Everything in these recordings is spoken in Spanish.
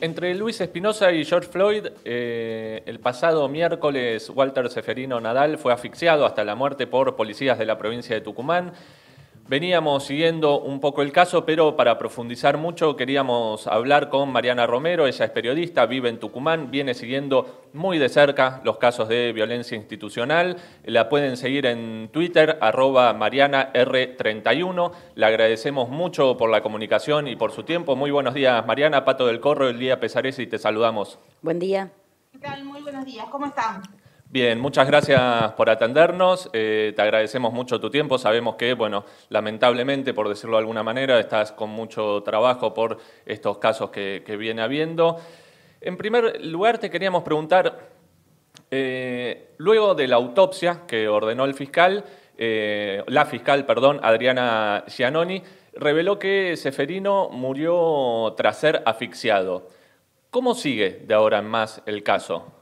Entre Luis Espinosa y George Floyd, eh, el pasado miércoles Walter Seferino Nadal fue asfixiado hasta la muerte por policías de la provincia de Tucumán. Veníamos siguiendo un poco el caso, pero para profundizar mucho queríamos hablar con Mariana Romero, ella es periodista, vive en Tucumán, viene siguiendo muy de cerca los casos de violencia institucional. La pueden seguir en Twitter, arroba MarianaR31. Le agradecemos mucho por la comunicación y por su tiempo. Muy buenos días, Mariana, Pato del Corro, el día Pesares y te saludamos. Buen día. ¿Qué tal? Muy buenos días. ¿Cómo están? Bien, muchas gracias por atendernos. Eh, te agradecemos mucho tu tiempo. Sabemos que, bueno, lamentablemente, por decirlo de alguna manera, estás con mucho trabajo por estos casos que, viene habiendo. En primer lugar, te queríamos preguntar, eh, luego de la autopsia que ordenó el fiscal, eh, la fiscal, perdón, Adriana Giannoni, reveló que Seferino murió tras ser asfixiado. ¿Cómo sigue de ahora en más el caso?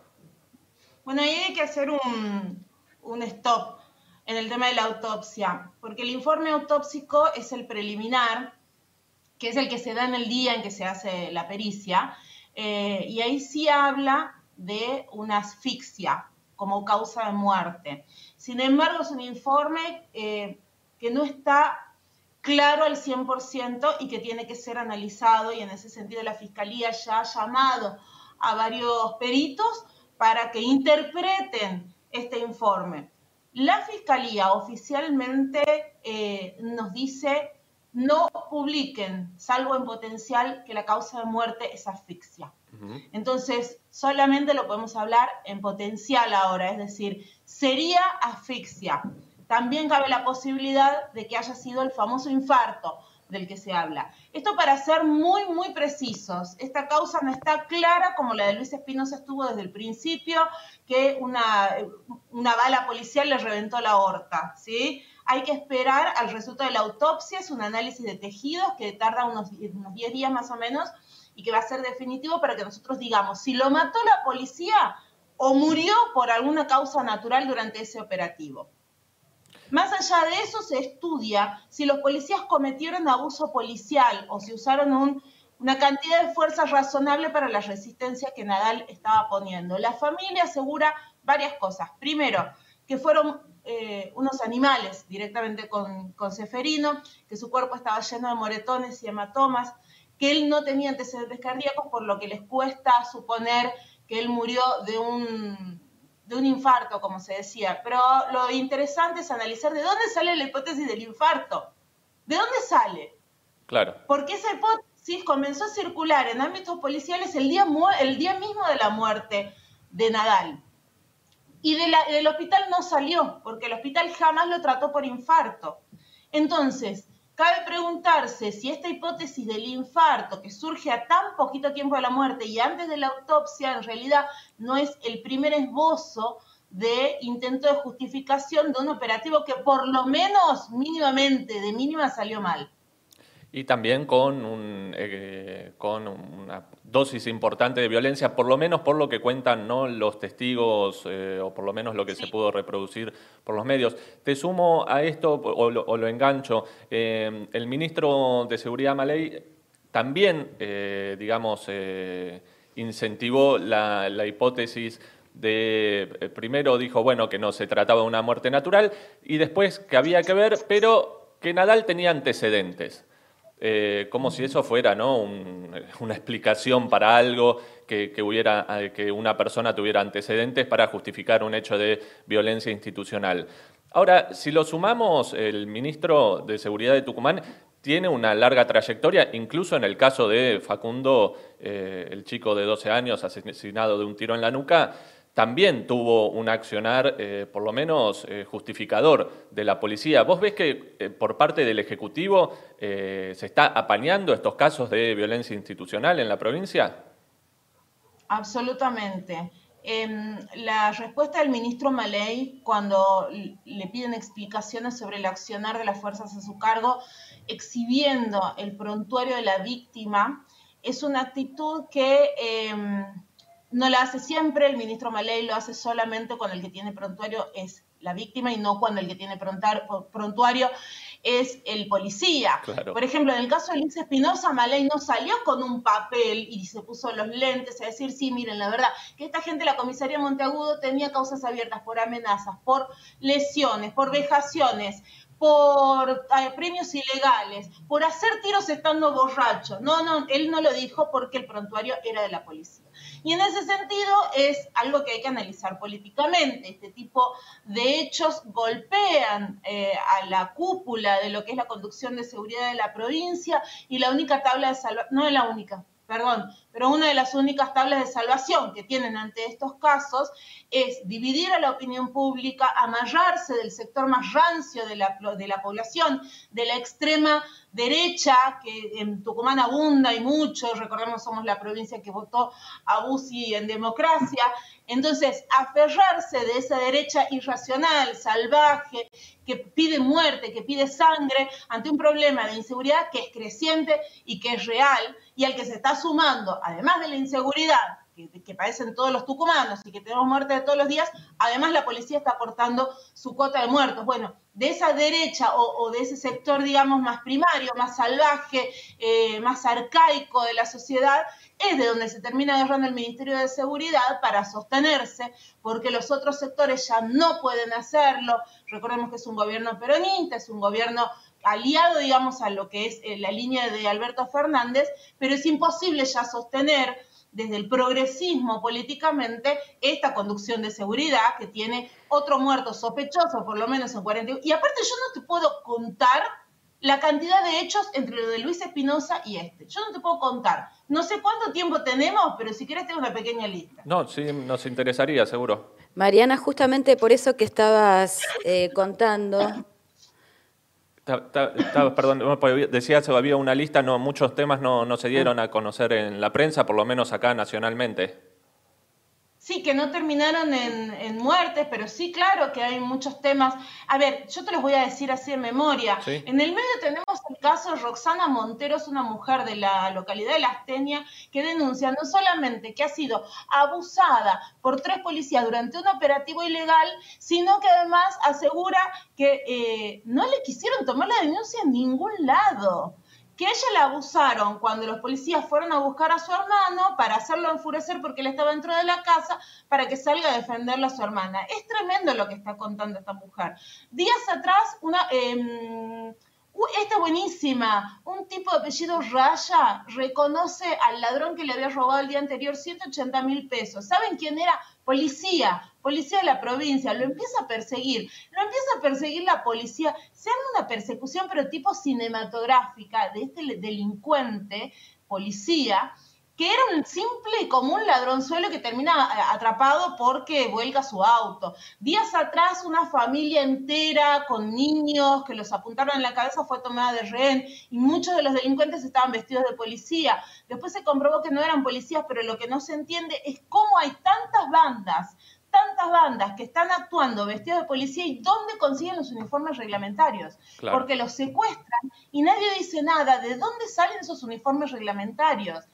Bueno, ahí hay que hacer un, stop en el tema de la autopsia, porque el informe autópsico es el preliminar, que es el que se da en el día en que se hace la pericia, eh, y ahí sí habla de una asfixia como causa de muerte. Sin embargo, es un informe eh, que no está claro al 100% y que tiene que ser analizado y en ese sentido la Fiscalía ya ha llamado a varios peritos para que interpreten este informe. La Fiscalía oficialmente eh, nos dice no publiquen, salvo en potencial, que la causa de muerte es asfixia. Entonces, solamente lo podemos hablar en potencial ahora, es decir, sería asfixia. También cabe la posibilidad de que haya sido el famoso infarto, del que se habla. Esto para ser muy, muy precisos. Esta causa no está clara como la de Luis Espinosa estuvo desde el principio, que una, una bala policial le reventó la aorta, ¿sí? Hay que esperar al resultado de la autopsia, es un análisis de tejidos que tarda unos, unos 10 días más o menos y que va a ser definitivo para que nosotros digamos si lo mató la policía o murió por alguna causa natural durante ese operativo. Más allá de eso, se estudia si los policías cometieron abuso policial o si usaron una cantidad de fuerza razonable para la resistencia que Nadal estaba poniendo. La familia asegura varias cosas. Primero, que fueron eh, unos animales directamente con, con Seferino, que su cuerpo estaba lleno de moretones y hematomas, que él no tenía antecedentes cardíacos, por lo que les cuesta suponer que él murió de un de un infarto, como se decía. Pero lo interesante es analizar de dónde sale la hipótesis del infarto. ¿De dónde sale? Claro. Porque esa hipótesis comenzó a circular en ámbitos policiales el día, el día mismo de la muerte de Nadal. Y del hospital no salió, porque el hospital jamás lo trató por infarto. Entonces, Cabe preguntarse si esta hipótesis del infarto que surge a tan poquito tiempo de la muerte y antes de la autopsia en realidad no es el primer esbozo de intento de justificación de un operativo que por lo menos mínimamente, de mínima, salió mal. Y también con, un, eh, con una dosis importante de violencia, por lo menos por lo que cuentan ¿no? los testigos eh, o por lo menos lo que se pudo reproducir por los medios. Te sumo a esto o lo, engancho. Eh, el ministro de Seguridad Maley también, digamos, incentivó la, la hipótesis de, primero dijo, bueno, que no se trataba de una muerte natural y después que había que ver, pero que Nadal tenía antecedentes. Eh, como si eso fuera ¿no? una explicación para algo, que, hubiera, eh, que una persona tuviera antecedentes para justificar un hecho de violencia institucional. Ahora, si lo sumamos, el ministro de Seguridad de Tucumán tiene una larga trayectoria, incluso en el caso de Facundo, eh, el chico de 12 años asesinado de un tiro en la nuca, también tuvo un accionar, eh, por lo menos, eh, justificador de la policía. ¿Vos ves que eh, por parte del Ejecutivo se está apañando estos casos de violencia institucional en la provincia? Absolutamente. Em, la respuesta del ministro Maley cuando le piden explicaciones sobre el accionar de las fuerzas a su cargo, exhibiendo el prontuario de la víctima, es una actitud que em, no la hace siempre, el ministro Maley lo hace solamente cuando el que tiene prontuario es la víctima y no cuando el que tiene prontuario es el policía. Por ejemplo, en el caso de Luis Espinosa, Malay no salió con un papel y se puso los lentes a decir, sí, miren, la verdad, que esta gente de la comisaría Monteagudo tenía causas abiertas por amenazas, por lesiones, por vejaciones, por premios ilegales, por hacer tiros estando borracho. No, no, él no lo dijo porque el prontuario era de la policía. Y en ese sentido es algo que hay que analizar políticamente. Este tipo de hechos golpean eh, a la cúpula de lo que es la conducción de seguridad de la provincia y la única tabla de salvación, no es la única, perdón, pero una de las únicas tablas de salvación que tienen ante estos casos es dividir a la opinión pública, amarrarse del sector más rancio de la, de la población, de la extrema derecha, que en Tucumán abunda y mucho, recordemos somos la provincia que votó a Bussi en democracia, entonces aferrarse de esa derecha irracional, salvaje, que pide muerte, que pide sangre, ante un problema de inseguridad que es creciente y que es real, y al que se está sumando además de la inseguridad que, padecen todos los tucumanos y que tenemos muerte de todos los días, además la policía está aportando su cuota de muertos. Bueno, de esa derecha o, de ese sector, digamos, más primario, más salvaje, eh, más arcaico de la sociedad, es de donde se termina agarrando el Ministerio de Seguridad para sostenerse, porque los otros sectores ya no pueden hacerlo. Recordemos que es un gobierno peronista, es un gobierno aliado, digamos, a lo que es eh, la línea de Alberto Fernández, pero es imposible ya sostener desde el progresismo políticamente esta conducción de seguridad que tiene otro muerto sospechoso, por lo menos en 41. Y aparte yo no te puedo contar la cantidad de hechos entre lo de Luis Espinosa y este. Yo no te puedo contar. No sé cuánto tiempo tenemos, pero si quieres tengo una pequeña lista. No, sí, nos interesaría, seguro. Mariana, justamente por eso que estabas eh, contando, perdón, decía que había una lista, no, muchos temas no, no se dieron a conocer en la prensa, por lo menos acá nacionalmente. Sí, que no terminaron en, muertes, pero sí, claro que hay muchos temas. A ver, yo te los voy a decir así de memoria. En el medio tenemos caso Roxana Monteros, una mujer de la localidad de Las que denuncia no solamente que ha sido abusada por tres policías durante un operativo ilegal, sino que además asegura que eh, no le quisieron tomar la denuncia en ningún lado que ella la abusaron cuando los policías fueron a buscar a su hermano para hacerlo enfurecer porque él estaba dentro de la casa para que salga a defenderla a su hermana. Es tremendo lo que está contando esta mujer. Días atrás, una... Eh, esta buenísima. Un tipo de apellido Raya reconoce al ladrón que le había robado el día anterior 180 mil pesos. ¿Saben quién era? Policía, policía de la provincia. Lo empieza a perseguir. Lo empieza a perseguir la policía. Se arma una persecución, pero tipo cinematográfica, de este delincuente, policía, que era un simple y común ladronzuelo que termina eh, atrapado porque vuelca su auto. Días atrás una familia entera con niños que los apuntaron en la cabeza fue tomada de rehén y muchos de los delincuentes estaban vestidos de policía. Después se comprobó que no eran policías, pero lo que no se entiende es cómo hay tantas bandas tantas bandas que están actuando vestidos de policía y dónde consiguen los uniformes reglamentarios. Porque los secuestran y nadie dice nada de dónde salen esos uniformes reglamentarios.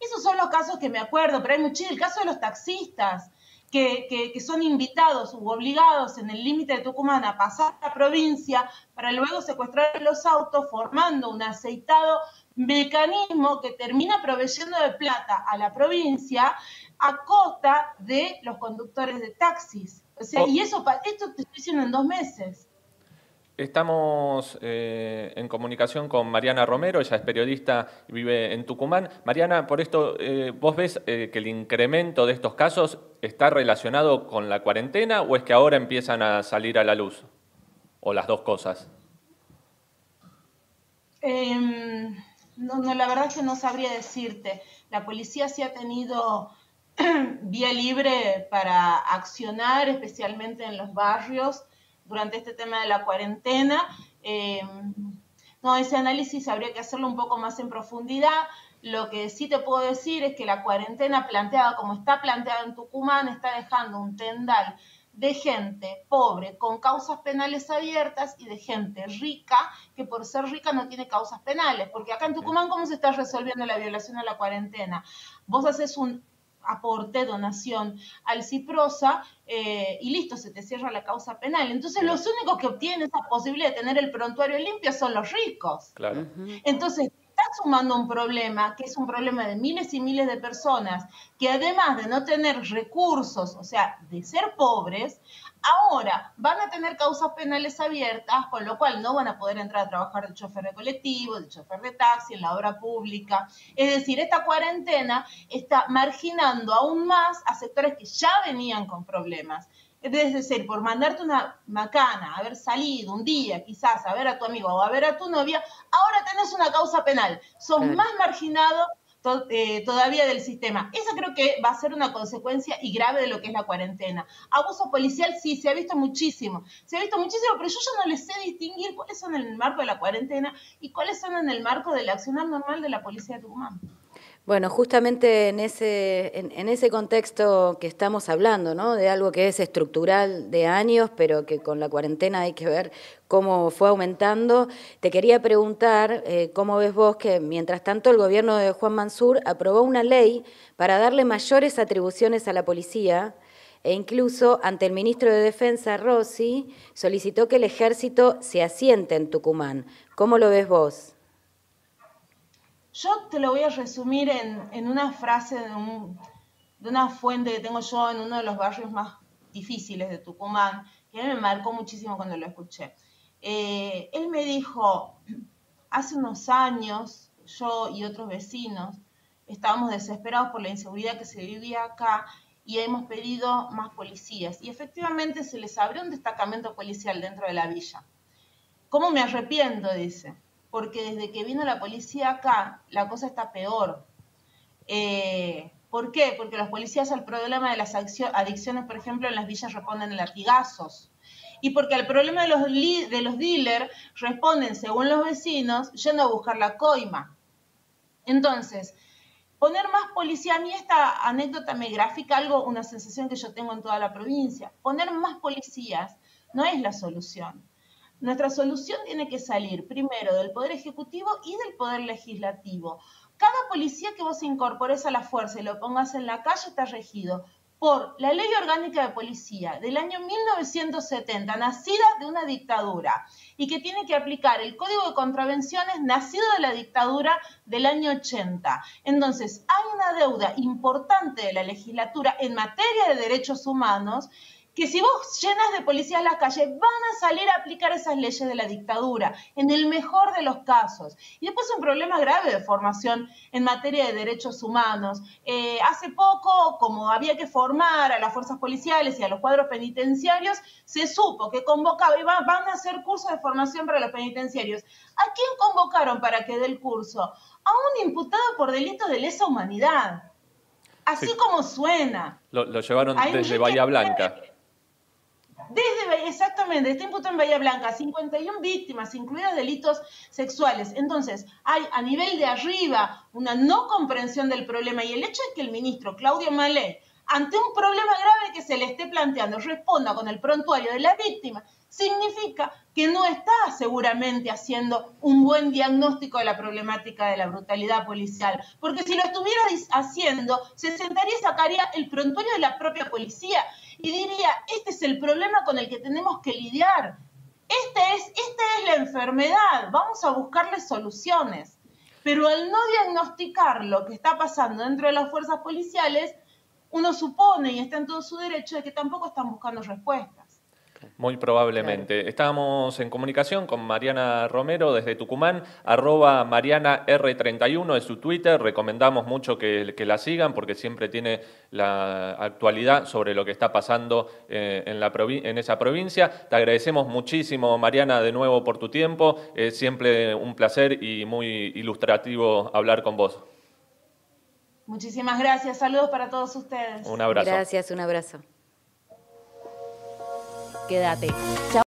Esos son los casos que me acuerdo, pero hay muchísimos. El caso de los taxistas, que, son invitados u obligados en el límite de Tucumán a pasar a la provincia para luego secuestrar los autos, formando un aceitado mecanismo que termina proveyendo de plata a la provincia a costa de los conductores de taxis. O sea, oh. y eso, esto te estoy diciendo en dos meses. Estamos eh, en comunicación con Mariana Romero, ella es periodista y vive en Tucumán. Mariana, por esto, eh, ¿vos ves eh, que el incremento de estos casos está relacionado con la cuarentena o es que ahora empiezan a salir a la luz? ¿O las dos cosas? Em, no, la verdad es que no sabría decirte. La policía sí ha tenido vía libre para accionar, especialmente en los barrios durante este tema de la cuarentena. Eh, no, ese análisis habría que hacerlo un poco más en profundidad. Lo que sí te puedo decir es que la cuarentena planteada como está planteada en Tucumán está dejando un tendal de gente pobre con causas penales abiertas y de gente rica que por ser rica no tiene causas penales. Porque acá en Tucumán, ¿cómo se está resolviendo la violación a la cuarentena? Vos haces un aporte, donación al CIPROSA eh, y listo, se te cierra la causa penal. Entonces los únicos que obtienen esa posibilidad de tener el prontuario limpio son los ricos. Claro. Entonces, está sumando un problema, que es un problema de miles y miles de personas, que además de no tener recursos, o sea, de ser pobres, ahora van a tener causas penales abiertas, con lo cual no van a poder entrar a trabajar de chofer de colectivo, de chofer de taxi, en la obra pública. Es decir, esta cuarentena está marginando aún más a sectores que ya venían con problemas. Es decir, por mandarte una macana, haber salido un día quizás a ver a tu amigo o a ver a tu novia, ahora tenés una causa penal. Sos más marginado eh, todavía del sistema. Esa creo que va a ser una consecuencia y grave de lo que es la cuarentena. Abuso policial sí, se ha visto muchísimo. Se ha visto muchísimo, pero yo ya no les sé distinguir cuáles son en el marco de la cuarentena y cuáles son en el marco del accionar normal de la policía de Tucumán. Bueno, justamente en ese, en, ese contexto que estamos hablando, ¿no? de algo que es estructural de años, pero que con la cuarentena hay que ver cómo fue aumentando, te quería preguntar eh, cómo ves vos que mientras tanto el gobierno de Juan Mansur aprobó una ley para darle mayores atribuciones a la policía e incluso ante el ministro de Defensa, Rossi, solicitó que el ejército se asiente en Tucumán. ¿Cómo lo ves vos? Yo te lo voy a resumir en, una frase de, una fuente que tengo yo en uno de los barrios más difíciles de Tucumán, que me marcó muchísimo cuando lo escuché. Eh, él me dijo, hace unos años, yo y otros vecinos estábamos desesperados por la inseguridad que se vivía acá y hemos pedido más policías. Y efectivamente se les abrió un destacamento policial dentro de la villa. ¿Cómo me arrepiento? Dice porque desde que vino la policía acá, la cosa está peor. Eh, ¿Por qué? Porque los policías al problema de las adicciones, por ejemplo, en las villas responden latigazos. Y porque al problema de los, de los dealers responden, según los vecinos, yendo a buscar la coima. Entonces, poner más policía, a mí esta anécdota me grafica algo, una sensación que yo tengo en toda la provincia. Poner más policías no es la solución. Nuestra solución tiene que salir primero del Poder Ejecutivo y del Poder Legislativo. Cada policía que vos incorpores a la fuerza y lo pongas en la calle está regido por la Ley Orgánica de Policía del año 1970, nacida de una dictadura, y que tiene que aplicar el Código de Contravenciones nacido de la dictadura del año 80. Entonces, hay una deuda importante de la legislatura en materia de derechos humanos que si vos llenas de policías las calles, van a salir a aplicar esas leyes de la dictadura, en el mejor de los casos. Y después un problema grave de formación en materia de derechos humanos. Eh, hace poco, como había que formar a las fuerzas policiales y a los cuadros penitenciarios, se supo que convocaba y van a hacer cursos de formación para los penitenciarios. ¿A quién convocaron para que dé el curso? A un imputado por delitos de lesa humanidad. Así como suena. Lo, llevaron desde Bahía Blanca. Desde, exactamente, está imputado en Bahía Blanca, 51 víctimas, incluidas delitos sexuales. Entonces, hay a nivel de arriba una no comprensión del problema y el hecho de que el ministro Claudio Malé, ante un problema grave que se le esté planteando, responda con el prontuario de la víctima, significa que no está seguramente haciendo un buen diagnóstico de la problemática de la brutalidad policial, porque si lo estuviera haciendo, se sentaría y sacaría el prontuario de la propia policía y diría, este es el problema con el que tenemos que lidiar, este es, esta es la enfermedad, vamos a buscarle soluciones. Pero al no diagnosticar lo que está pasando dentro de las fuerzas policiales, uno supone y está en todo su derecho de que tampoco están buscando respuestas. Muy probablemente. Estamos en comunicación con Mariana Romero desde Tucumán, arroba Mariana R31 es su Twitter. Recomendamos mucho que, la sigan porque siempre tiene la actualidad sobre lo que está pasando eh, en, la en esa provincia. Te agradecemos muchísimo, Mariana, de nuevo por tu tiempo. Es siempre un placer y muy ilustrativo hablar con vos. Muchísimas gracias. Saludos para todos ustedes. Un abrazo. Gracias, un abrazo. Quédate.